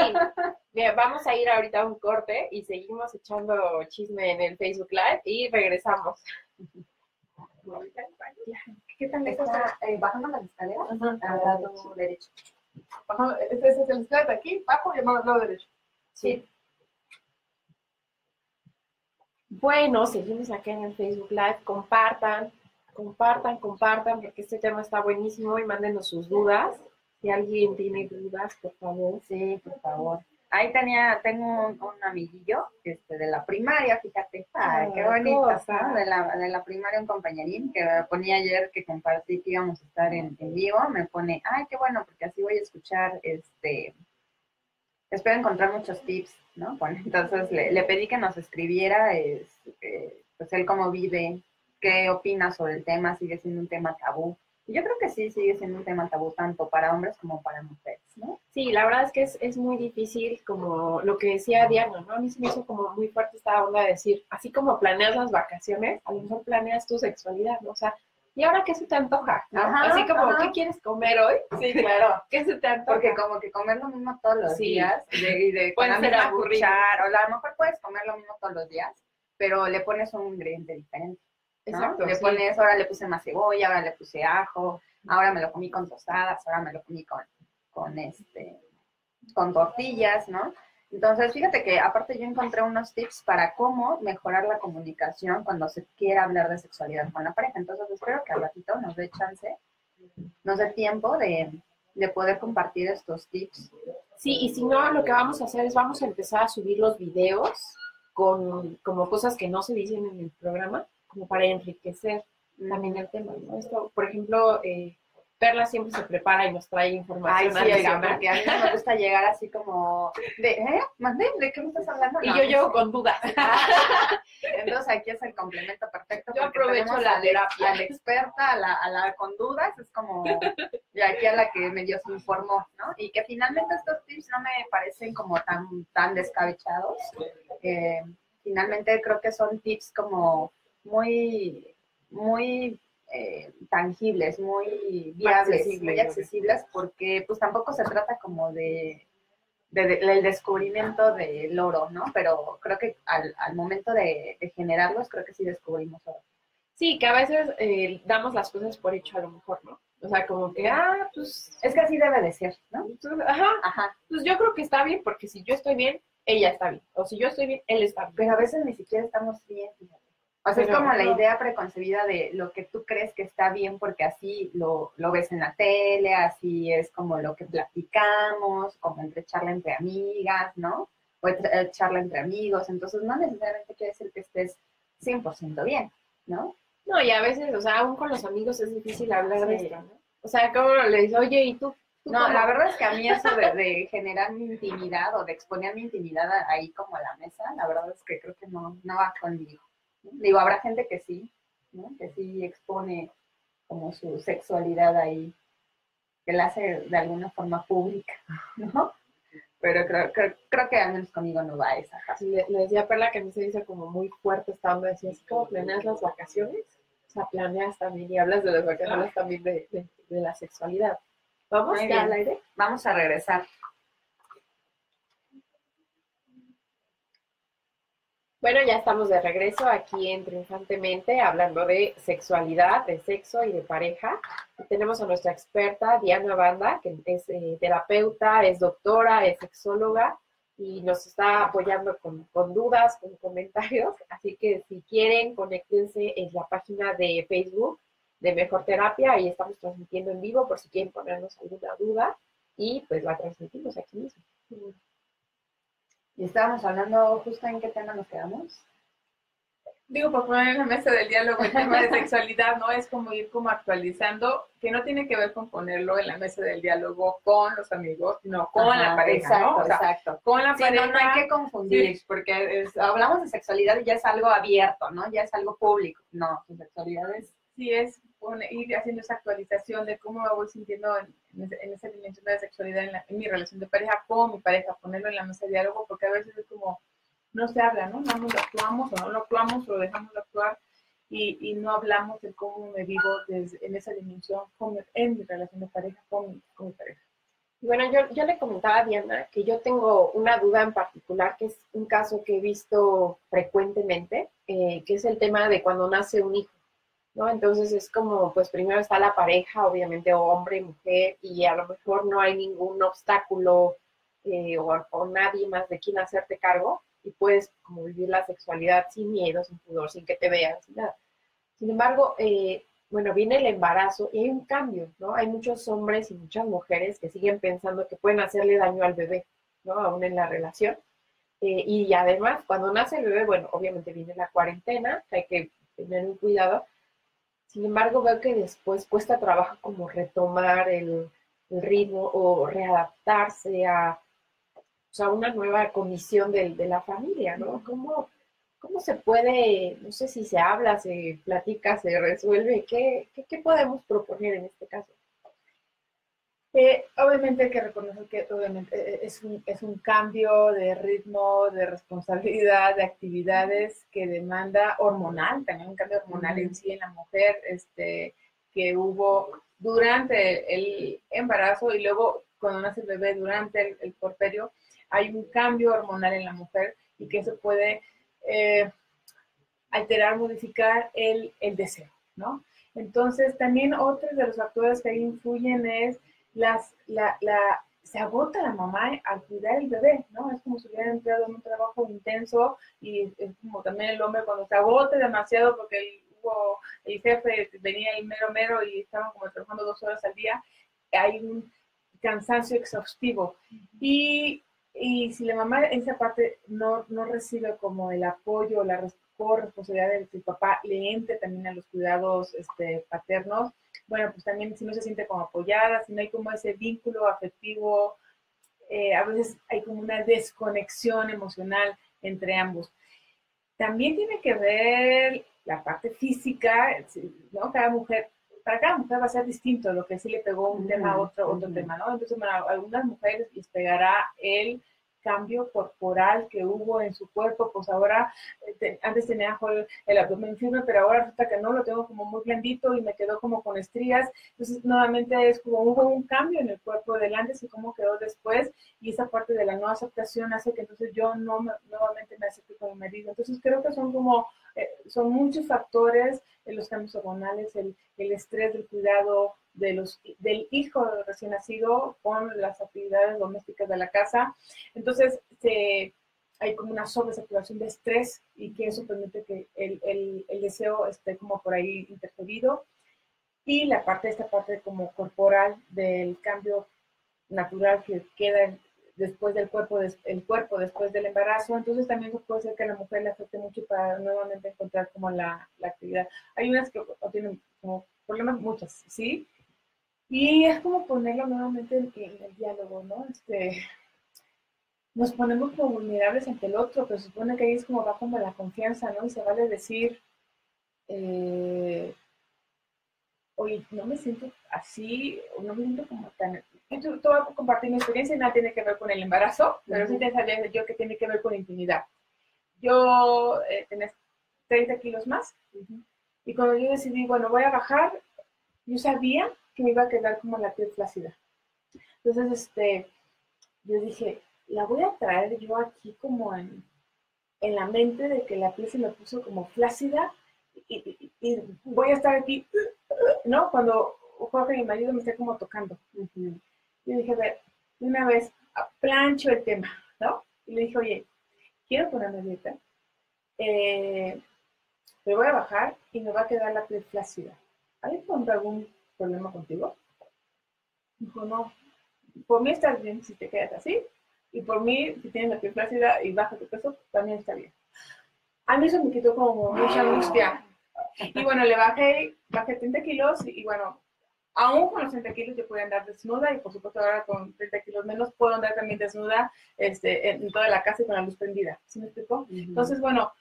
Mira, vamos a ir ahorita a un corte y seguimos echando chisme en el Facebook Live y regresamos. ¿Qué tal está? Eh, bajando las escaleras al lado derecho. Bajando, ese es el escalera de aquí, bajo y al lado derecho. Sí. Bueno, seguimos aquí en el Facebook Live. Compartan, compartan, compartan, porque este tema está buenísimo y mándenos sus dudas. Si alguien tiene dudas, por favor. Sí, por favor. Ahí tenía, tengo un, un amiguillo este, de la primaria, fíjate. Ay, qué Ah, bonito, cosa. ¿no? De la, de la primaria, un compañerín que ponía ayer que compartí que íbamos a estar en, en vivo, me pone, ay, qué bueno, porque así voy a escuchar, este, espero encontrar muchos tips, ¿no? Bueno, entonces le, le pedí que nos escribiera, es, eh, pues él cómo vive, qué opina sobre el tema, sigue siendo un tema tabú. Y yo creo que sí, sigue siendo un tema tabú tanto para hombres como para mujeres, ¿no? Sí, la verdad es que es, es muy difícil, como lo que decía Diana, ¿no? A mí se me hizo como muy fuerte esta onda de decir, así como planeas las vacaciones, a lo mejor planeas tu sexualidad, ¿no? O sea, ¿y ahora qué se te antoja? ¿no? Ajá, así como, ajá. ¿qué quieres comer hoy? Sí, claro. ¿Qué se te antoja? Porque como que comer lo mismo todos los Sí. días, de, de con la ser misma aburrido. cuchara, o a lo mejor puedes comer lo mismo todos los días, pero le pones un ingrediente diferente. ¿No? Exacto, Le sí. pones, ahora le puse más cebolla, ahora le puse ajo, ahora me lo comí con tostadas, ahora me lo comí con, con este, con tortillas, ¿no? Entonces, fíjate que aparte yo encontré unos tips para cómo mejorar la comunicación cuando se quiera hablar de sexualidad con la pareja. Entonces, espero que al ratito nos dé chance, nos dé tiempo de, de poder compartir estos tips. Sí, y si no, lo que vamos a hacer es vamos a empezar a subir los videos con como cosas que no se dicen en el programa, como para enriquecer también el tema, ¿no? Esto, por ejemplo, eh, Perla siempre se prepara y nos trae Ay, información sí, al oiga, porque a mí no me gusta llegar así como de, ¿eh? ¿Mandé? ¿De qué me estás hablando? Y yo no llego con dudas. Entonces aquí es el complemento perfecto. Yo aprovecho la terapia. A la experta, a la, a la con dudas, es como y aquí a la que medio se informó, ¿no? Y que finalmente estos tips no me parecen como tan, tan descabechados. Eh, finalmente creo que son tips como muy, muy eh, tangibles, muy viables, Accesibles, muy accesibles, porque pues tampoco se trata como de de- de- del descubrimiento del oro, ¿no? Pero creo que al, al momento de, de generarlos, creo que sí descubrimos oro. Sí, que a veces eh, damos las cosas por hecho a lo mejor, ¿no? O sea, como que, ah, pues, Es que así debe de ser, ¿no? ajá, Ajá. pues yo creo que está bien, porque si yo estoy bien, ella está bien. O si yo estoy bien, él está bien. Pero a veces ni siquiera estamos bien, fíjate. O sea, es como la idea preconcebida de lo que tú crees que está bien porque así lo, lo ves en la tele, así es como lo que platicamos, como entre charla entre amigas, ¿no? O entre- eh, charla entre amigos. Entonces, no necesariamente quiere decir que estés 100% bien, ¿no? No, y a veces, o sea, aún con los amigos es difícil hablar de esto, ¿no? O sea, como le dices, oye, ¿y tú? ¿Tú No, cómo?" la verdad es que a mí eso de, de generar mi intimidad o de exponer mi intimidad ahí como a la mesa, la verdad es que creo que no, no va conmigo. Digo, habrá gente que sí, ¿no? que sí expone como su sexualidad ahí, que la hace de alguna forma pública, ¿no? Pero creo, creo, creo que al menos conmigo no va esa casa. Le, le decía a Perla que a mí se dice como muy fuerte esta onda, decía, ¿es como planeas las vacaciones? O sea, planeas también y hablas de las vacaciones también de, de- de la sexualidad. ¿Vamos ya al aire? Vamos a regresar. Bueno, ya estamos de regreso aquí en Triunfantemente hablando de sexualidad, de sexo y de pareja. Y tenemos a nuestra experta Diana Banda, que es eh, terapeuta, es doctora, es sexóloga y nos está apoyando con, dudas, con comentarios. Así que si quieren, conéctense en la página de Facebook de Mejor Terapia. Ahí estamos transmitiendo en vivo por si quieren ponernos alguna duda y pues la transmitimos aquí mismo. Y estábamos hablando justo en qué tema nos quedamos. Digo, por poner en la mesa del diálogo el tema de sexualidad, ¿no? Es como ir como actualizando, que no tiene que ver con ponerlo en la mesa del diálogo con los amigos, sino con Ajá, la pareja, exacto, ¿no? O sea, exacto. con la Sí, pareja. no, no hay que confundir, porque es- hablamos de sexualidad y ya es algo abierto, ¿no? Ya es algo público. No, tu sexualidad es... sí es ir haciendo esa actualización de cómo me voy sintiendo en, esa dimensión de la sexualidad en, la- en mi relación de pareja con mi pareja, ponerlo en la mesa de diálogo, porque a veces es como, no se habla, ¿no? No nos actuamos o no lo actuamos o lo dejamos de actuar y, y no hablamos de cómo me vivo desde, en esa dimensión en mi relación de pareja con, con mi pareja. Y Bueno, yo, yo le comentaba a Diana que yo tengo una duda en particular, que es un caso que he visto frecuentemente, eh, que es el tema de cuando nace un hijo, ¿no? Entonces es como, pues primero está la pareja, obviamente, o hombre mujer, y a lo mejor no hay ningún obstáculo eh, o, nadie más de quien hacerte cargo, y puedes como vivir la sexualidad sin miedo, sin pudor, sin que te vean, sin nada. Sin embargo, eh, bueno, viene el embarazo y hay un cambio, ¿no? Hay muchos hombres y muchas mujeres que siguen pensando que pueden hacerle daño al bebé. ¿no? Aún en la relación. Eh, y además, cuando nace el bebé, bueno, obviamente viene la cuarentena, hay que tener un cuidado. Sin embargo, veo que después cuesta trabajo como retomar el, el ritmo o readaptarse a, a una nueva comisión de, de la familia, ¿no? ¿Cómo, ¿Cómo se puede, no sé si se habla, se platica, se resuelve? ¿Qué, qué, qué podemos proponer en este caso? Eh, obviamente hay que reconocer que obviamente eh, es un, es un cambio de ritmo, de responsabilidad, de actividades que demanda hormonal, también un cambio hormonal en sí en la mujer, este, que hubo durante el embarazo y luego cuando nace el bebé durante el, el hay un cambio hormonal en la mujer y que eso puede eh, alterar, modificar el, el deseo, ¿no? Entonces, también otros de los factores que ahí influyen es las, la, la, se agota la mamá al cuidar el bebé, ¿no? Es como si hubiera entrado en un trabajo intenso y es como también el hombre cuando se agota demasiado porque el, hubo, el jefe venía el mero mero y estaban como trabajando dos horas al día, hay un cansancio exhaustivo. Y, y si la mamá en esa parte no, no recibe como el apoyo, la responsabilidad de que el papá le entre también a los cuidados este, paternos, bueno, pues también si no se siente como apoyada, si no hay como ese vínculo afectivo, eh, a veces hay como una desconexión emocional entre ambos. También tiene que ver la parte física, ¿no? Cada mujer, para cada mujer va a ser distinto lo que sí le pegó un tema a otro, otro tema, ¿no? Entonces, bueno, a algunas mujeres les pegará el cambio corporal que hubo en su cuerpo, pues ahora, eh, antes tenía el, abdomen firme, pero ahora resulta que no, lo tengo como muy blandito y me quedó como con estrías. Entonces, nuevamente es como hubo un cambio en el cuerpo del antes y cómo quedó después, y esa parte de la no aceptación hace que entonces yo no nuevamente me acepte como marido. Entonces, creo que son como, eh, son muchos factores en los cambios hormonales, el, el estrés del cuidado, de los, del hijo recién nacido con las actividades domésticas de la casa. Entonces, se, hay como una sobresaturación de estrés y que eso permite que el, el, el, deseo esté como por ahí interferido. Y la parte, esta parte como corporal del cambio natural que queda después del cuerpo, el cuerpo después del embarazo, entonces también puede ser que a la mujer le afecte mucho para nuevamente encontrar como la, la actividad. Hay unas que tienen como problemas, muchas, ¿sí? Y es como ponerlo nuevamente en, el diálogo, ¿no? Este, nos ponemos como vulnerables ante el otro, pero se supone que ahí es como va como la confianza, ¿no? Y se vale decir, eh, oye, no me siento así, o no me siento como tan... Yo te voy a compartir mi experiencia y nada tiene que ver con el embarazo, pero sí te sabía yo que tiene que ver con intimidad. Yo eh, tenés 30 kilos más y cuando yo decidí, bueno, voy a bajar, yo sabía que me iba a quedar como la piel flácida. Entonces, este, yo dije, la voy a traer yo aquí como en, en la mente de que la piel se me puso como flácida y, voy a estar aquí, ¿no? Cuando Jorge, mi marido, me esté como tocando. Yo dije, a ver, una vez, plancho el tema, ¿no? Y le dije, oye, quiero ponerme dieta, eh, me voy a bajar y me va a quedar la piel flácida. ¿Hay algún problema contigo? Dijo, no, por mí está bien si te quedas así, y por mí, si tienes la piel flácida y baja tu peso, también está bien. A mí eso me quitó como mucha angustia. Y bueno, le bajé, bajé 30 kilos y, bueno, aún con los 30 kilos yo puedo andar desnuda y por supuesto ahora con 30 kilos menos puedo andar también desnuda este, en toda la casa y con la luz prendida. ¿Sí me explico? Entonces, bueno,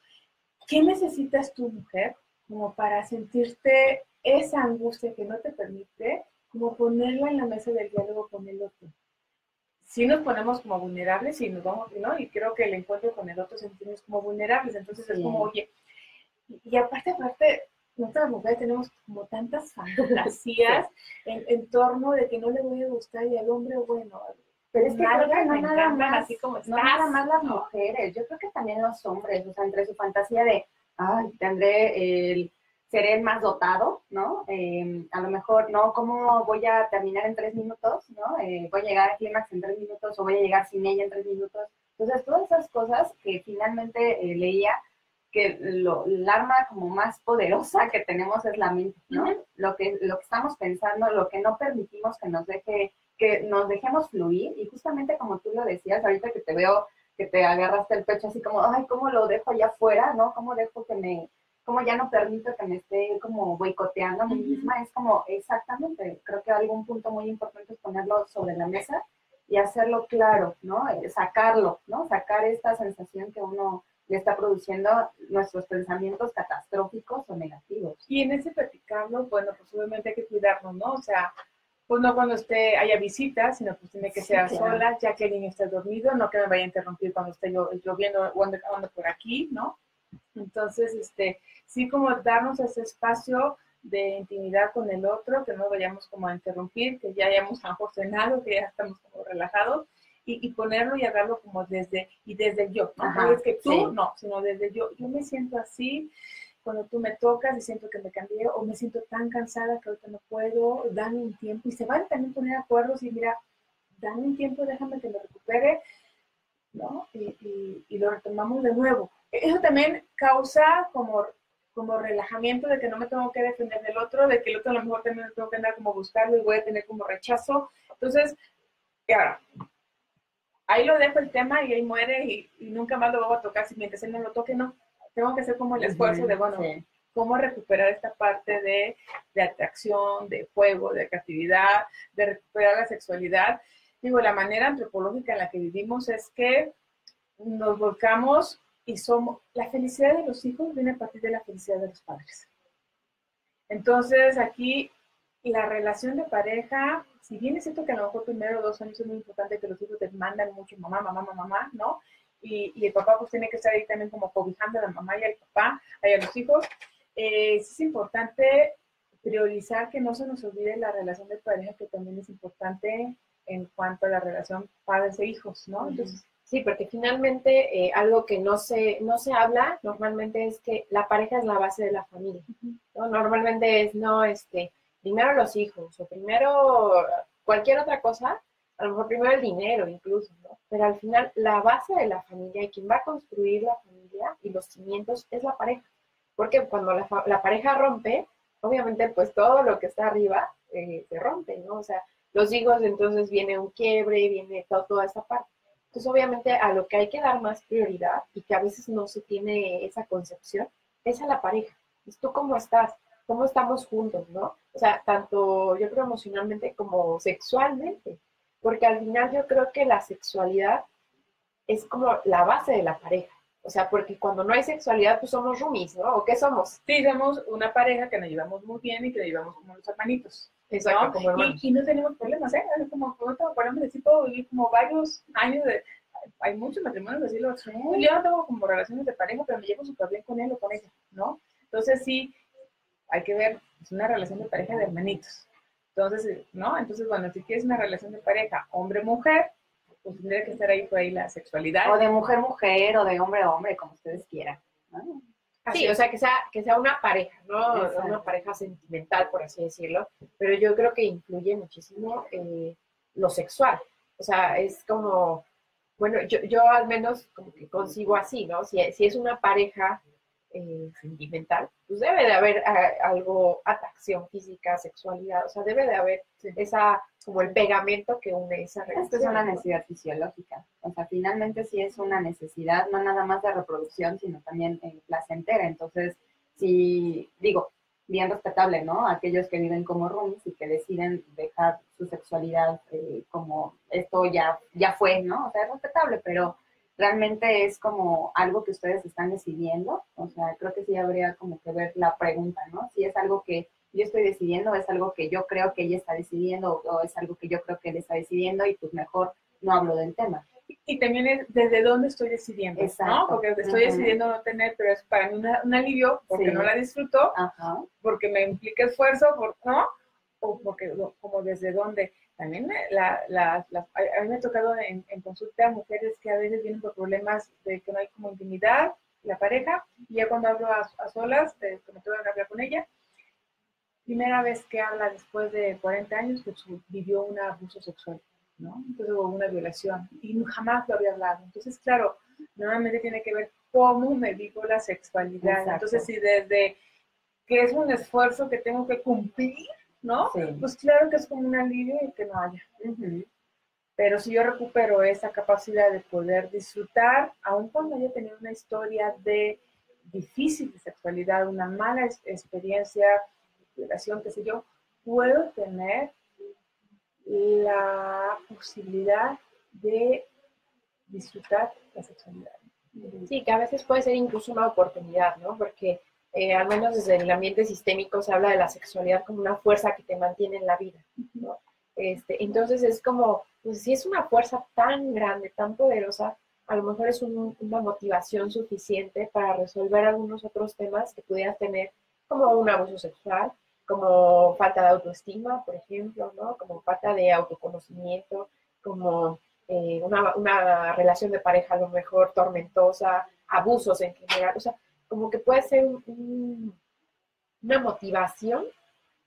¿qué necesitas tu mujer como para sentirte esa angustia que no te permite como ponerla en la mesa del diálogo con el otro. Si nos ponemos como vulnerables y nos vamos, ¿no? Y creo que el encuentro con el otro sentimos como vulnerables, entonces es como, oye, y, aparte, aparte, nosotras mujeres tenemos como tantas fantasías en, torno de que no le voy a gustar y al hombre, bueno, pero es que creo que no nada más, así como no nada más las mujeres, yo creo que también los hombres, o sea, entre su fantasía de, ay, tendré el seré el más dotado, ¿no? Em, a lo mejor, ¿no? ¿Cómo voy a terminar en tres minutos, ¿no? Eh, voy a llegar al clímax en tres minutos o voy a llegar sin ella en tres minutos. Entonces, todas esas cosas que finalmente eh, leía, que lo, el arma como más poderosa que tenemos es la mente, ¿no? lo, que, lo que estamos pensando, lo que no permitimos que nos deje que nos dejemos fluir y justamente como tú lo decías, ahorita que te veo que te agarraste el pecho así como, ay, ¿cómo lo dejo allá afuera? ¿No? ¿Cómo dejo que me, cómo ya no permito que me esté como boicoteando a mí misma? Es como, exactamente, creo que algún punto muy importante es ponerlo sobre la mesa y hacerlo claro, ¿no? Eh, sacarlo, ¿no? Sacar esta sensación que uno le está produciendo nuestros pensamientos catastróficos o negativos. Y en ese platicarlo, bueno, pues obviamente hay que cuidarnos, ¿no? O sea, pues no cuando esté, haya visitas, sino pues tiene que ser sola, ya que el niño esté dormido, no que me vaya a interrumpir cuando esté yo, lloviendo o ando, por aquí, ¿no? Entonces, este, sí como darnos ese espacio de intimidad con el otro, que no vayamos como a interrumpir, que ya hayamos cenado, que ya estamos como relajados, y, ponerlo y hablarlo como desde, y desde yo, ¿no? no es que tú, no, sino desde yo, yo me siento así, cuando tú me tocas y siento que me cambié o me siento tan cansada que ahorita no puedo, dame un tiempo y se van también poner acuerdos y mira, dame un tiempo, déjame que me recupere, ¿no? Y, y, lo retomamos de nuevo. Eso también causa como, como relajamiento de que no me tengo que defender del otro, de que el otro a lo mejor también tengo que andar como buscarlo y voy a tener como rechazo. Entonces, ahora, ahí lo dejo el tema y ahí muere y, y nunca más lo voy a tocar si mientras él no lo toque, no tengo que hacer como el esfuerzo de, bueno, cómo recuperar esta parte de, de, atracción, de juego, de creatividad, de recuperar la sexualidad. Digo, la manera antropológica en la que vivimos es que nos volcamos y somos, la felicidad de los hijos viene a partir de la felicidad de los padres. Entonces, aquí la relación de pareja, si bien es cierto que a lo mejor primero dos años es muy importante que los hijos te mandan mucho mamá, mamá, mamá, mamá, ¿no? y, el papá pues tiene que estar ahí también como cobijando a la mamá y al papá, y a los hijos. Eh, es importante priorizar que no se nos olvide la relación de pareja, que también es importante en cuanto a la relación padres e hijos, ¿no? Entonces, sí, porque finalmente eh, algo que no se, no se habla normalmente es que la pareja es la base de la familia, ¿no? Normalmente es, no, este, primero los hijos o primero cualquier otra cosa, a lo mejor primero el dinero incluso, ¿no? Pero al final la base de la familia y quien va a construir la familia y los cimientos es la pareja. Porque cuando la, pareja rompe, obviamente pues todo lo que está arriba eh, se rompe, ¿no? O sea, los hijos entonces viene un quiebre, viene toda esa parte. Entonces obviamente a lo que hay que dar más prioridad y que a veces no se tiene esa concepción es a la pareja. Es tú cómo estás, cómo estamos juntos, ¿no? O sea, tanto yo creo emocionalmente como sexualmente porque al final yo creo que la sexualidad es como la base de la pareja. O sea, porque cuando no hay sexualidad, pues somos roomies, ¿no? ¿O qué somos? Sí, somos una pareja que nos llevamos muy bien y que nos llevamos como los hermanitos. Exacto, como. Y, no tenemos problemas, ¿eh? Es como, problemas, así puedo vivir como varios años de... Hay muchos matrimonios así, lo Yo no tengo como relaciones de pareja, pero me llevo súper bien con él o con ella, ¿no? Entonces sí, hay que ver, es una relación de pareja de hermanitos. Entonces, ¿no? Entonces, bueno, si quieres una relación de pareja hombre-mujer, pues tendría que estar ahí por ahí la sexualidad. O de mujer-mujer, o de hombre-hombre, como ustedes quieran. Sí, o sea, que sea, que sea una pareja, ¿no? Una pareja sentimental, por así decirlo. Pero yo creo que influye muchísimo eh, lo sexual. O sea, es como, bueno, yo, yo al menos como que consigo así, ¿no? Si, si es una pareja eh, sentimental, pues debe de haber eh, algo, atracción física, sexualidad, o sea, debe de haber esa, como el pegamento que une esa relación. Esto es una necesidad fisiológica, o sea, finalmente sí es una necesidad, no nada más de reproducción, sino también eh, placentera, entonces, si, digo, bien respetable, ¿no? Aquellos que viven como roomies y que deciden dejar su sexualidad como esto ya, ya fue, ¿no? O sea, es respetable, pero realmente es como algo que ustedes están decidiendo. O sea, creo que sí habría como que ver la pregunta, ¿no? Si es algo que yo estoy decidiendo, es algo que yo creo que ella está decidiendo o, es algo que yo creo que él está decidiendo y pues mejor no hablo del tema. Y también es desde dónde estoy decidiendo, ¿no? Porque estoy decidiendo no tener, pero es para mí un alivio porque no la disfruto, porque me implica esfuerzo, ¿no? O porque, como desde dónde también la, la, a mí me ha tocado en, consulta a mujeres que a veces vienen por problemas de que no hay como intimidad, la pareja, y ya cuando hablo a, solas, de, que me tengo que hablar con ella, primera vez que habla después de 40 años que vivió un abuso sexual, ¿no? Entonces hubo una violación y jamás lo había hablado. Entonces, claro, normalmente tiene que ver cómo me vivo la sexualidad. Entonces, si desde que es un esfuerzo que tengo que cumplir, ¿no? Sí. Pues claro que es como un alivio y que no haya. Pero si yo recupero esa capacidad de poder disfrutar, aun cuando haya tenido una historia de difícil de sexualidad, una mala ex- experiencia, violación, qué sé yo, puedo tener la posibilidad de disfrutar la sexualidad. Sí, que a veces puede ser incluso una oportunidad, ¿no? Porque eh, al menos desde el ambiente sistémico se habla de la sexualidad como una fuerza que te mantiene en la vida, ¿no? Este, entonces es como, pues si es una fuerza tan grande, tan poderosa, a lo mejor es un- una motivación suficiente para resolver algunos otros temas que pudieras tener, como un abuso sexual, como falta de autoestima, por ejemplo, ¿no? Como falta de autoconocimiento, como eh, una, una relación de pareja a lo mejor tormentosa, abusos en general, o sea, como que puede ser un- un- una motivación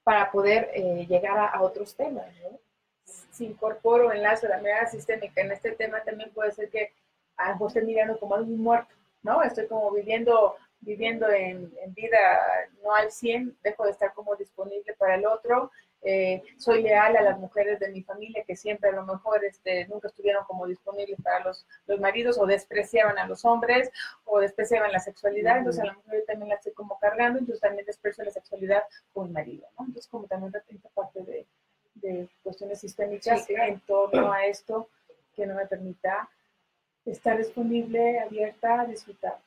para poder eh, llegar a, otros temas, ¿no? si incorporo enlazo de la mirada sistémica en este tema, también puede ser que a vos esté mirando como algo muerto, ¿no? Estoy como viviendo, viviendo en, en vida no al 100, dejo de estar como disponible para el otro, eh, soy leal a las mujeres de mi familia que siempre a lo mejor este, nunca estuvieron como disponibles para los, los maridos o despreciaban a los hombres o despreciaban la sexualidad, entonces a lo mejor yo también la estoy como cargando, entonces también desprecio la sexualidad con mi marido, ¿no? Entonces como también esta parte de, de cuestiones sistémicas Sí, claro. en torno a esto que no me permita estar disponible, abierta a disfrutar.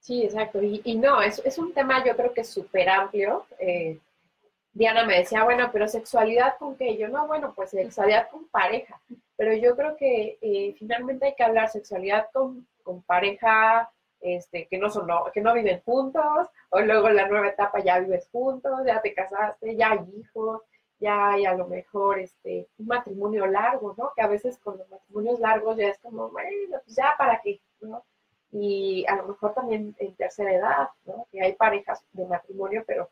Sí, exacto. Y, y no, es, es un tema yo creo que súper amplio. Eh, Diana me decía, bueno, pero sexualidad con qué? Yo, no, bueno, pues sexualidad con pareja. Pero yo creo que eh, finalmente hay que hablar sexualidad con, con pareja este, que, no son, no- que no viven juntos, o luego la nueva etapa ya vives juntos, ya te casaste, ya hay hijos, ya hay a lo mejor este, un matrimonio largo, ¿no? Que a veces con los matrimonios largos ya es como, bueno, pues ya para qué, ¿no? y a lo mejor también en tercera edad, ¿no? Que hay parejas de matrimonio, pero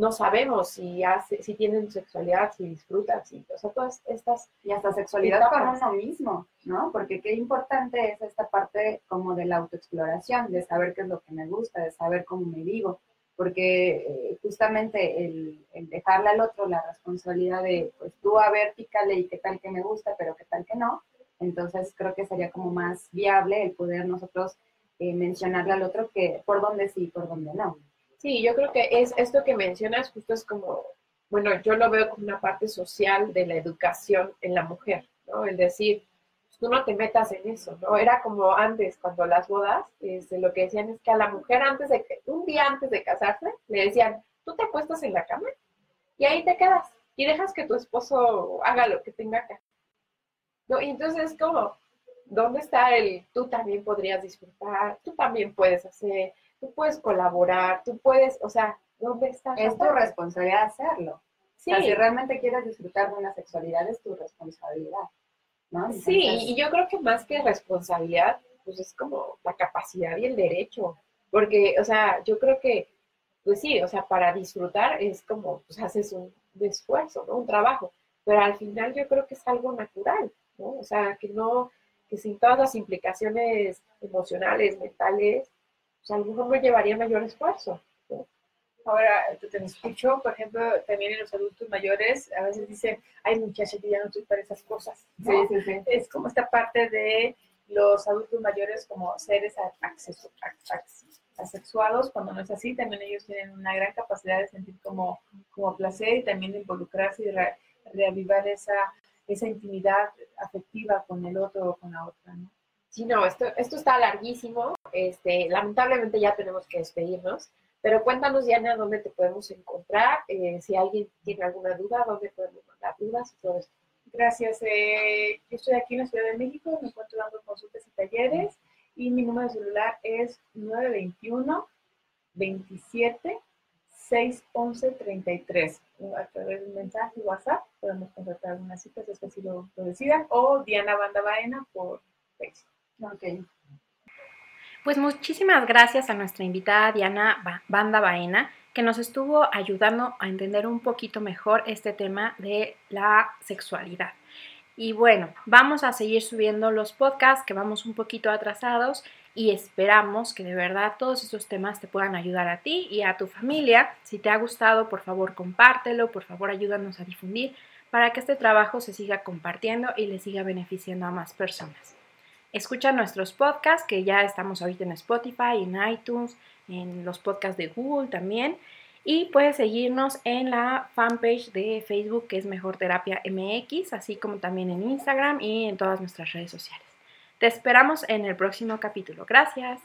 no sabemos si, hace, si tienen sexualidad, si disfrutan, si, o sea, todas estas, Y hasta sexualidad con Etapas. uno mismo, ¿no? Porque qué importante es esta parte como de la autoexploración, de saber qué es lo que me gusta, de saber cómo me vivo, porque eh, justamente el, el dejarle al otro la responsabilidad de, pues tú a ver, pícale y qué tal que me gusta, pero qué tal que no, entonces creo que sería como más viable el poder nosotros eh, mencionarle al otro que por dónde sí y por dónde no. Sí, yo creo que es esto que mencionas justo es como, bueno, yo lo veo como una parte social de la educación en la mujer, ¿no? El decir, pues, tú no te metas en eso, ¿no? Era como antes, cuando las bodas, este, lo que decían es que a la mujer antes de que, un día antes de casarse, le decían, tú te acuestas en la cama y ahí te quedas y dejas que tu esposo haga lo que tenga hacer. ¿No? Y entonces es como, ¿dónde está el tú también podrías disfrutar? Tú también puedes hacer, tú puedes colaborar, tú puedes, o sea, ¿dónde está? Es tu responsabilidad hacerlo. Sí, O sea, si realmente quieres disfrutar de una sexualidad, es tu responsabilidad, ¿no? sí, y yo creo que más que responsabilidad, pues es como la capacidad y el derecho, porque, o sea, yo creo que, pues sí, o sea, para disfrutar es como, pues haces un esfuerzo, ¿no? Un trabajo, pero al final yo creo que es algo natural, ¿no? O sea, que no, que sin todas las implicaciones emocionales, mentales, pues a lo mejor llevaría mayor esfuerzo. Ahora, te, escucho, por ejemplo, también en los adultos mayores, a veces dicen, ay muchacha, yo ya no estoy para esas cosas. ¿no? sí, sí, sí. Es como esta parte de los adultos mayores como seres acceso- asexuados, cuando no es así, también ellos tienen una gran capacidad de sentir como, como placer y también de involucrarse y re- reavivar esa, esa intimidad afectiva con el otro o con la otra, ¿no? Sí, no, esto, esto está larguísimo. Este, lamentablemente ya tenemos que despedirnos. Pero cuéntanos, Diana, dónde te podemos encontrar. eh, si alguien tiene alguna duda, dónde podemos mandar dudas y todo esto. Gracias. eh, yo estoy aquí en la Ciudad de México, me encuentro dando consultas y talleres y mi número de celular es 921 27 611 33. A través de un mensaje WhatsApp podemos contratar una cita si es que así lo, lo decidan o Diana Banda Baena por Facebook. Pues muchísimas gracias a nuestra invitada Diana Ba- Banda Baena, que nos estuvo ayudando a entender un poquito mejor este tema de la sexualidad. Y bueno, vamos a seguir subiendo los podcasts que vamos un poquito atrasados y esperamos que de verdad todos estos temas te puedan ayudar a ti y a tu familia. Si te ha gustado, por favor compártelo, por favor ayúdanos a difundir para que este trabajo se siga compartiendo y le siga beneficiando a más personas. Escucha nuestros podcasts que ya estamos ahorita en Spotify, en iTunes, en los podcasts de Google también. Y puedes seguirnos en la fanpage de Facebook que es Mejor Terapia MX, así como también en Instagram y en todas nuestras redes sociales. Te esperamos en el próximo capítulo. Gracias.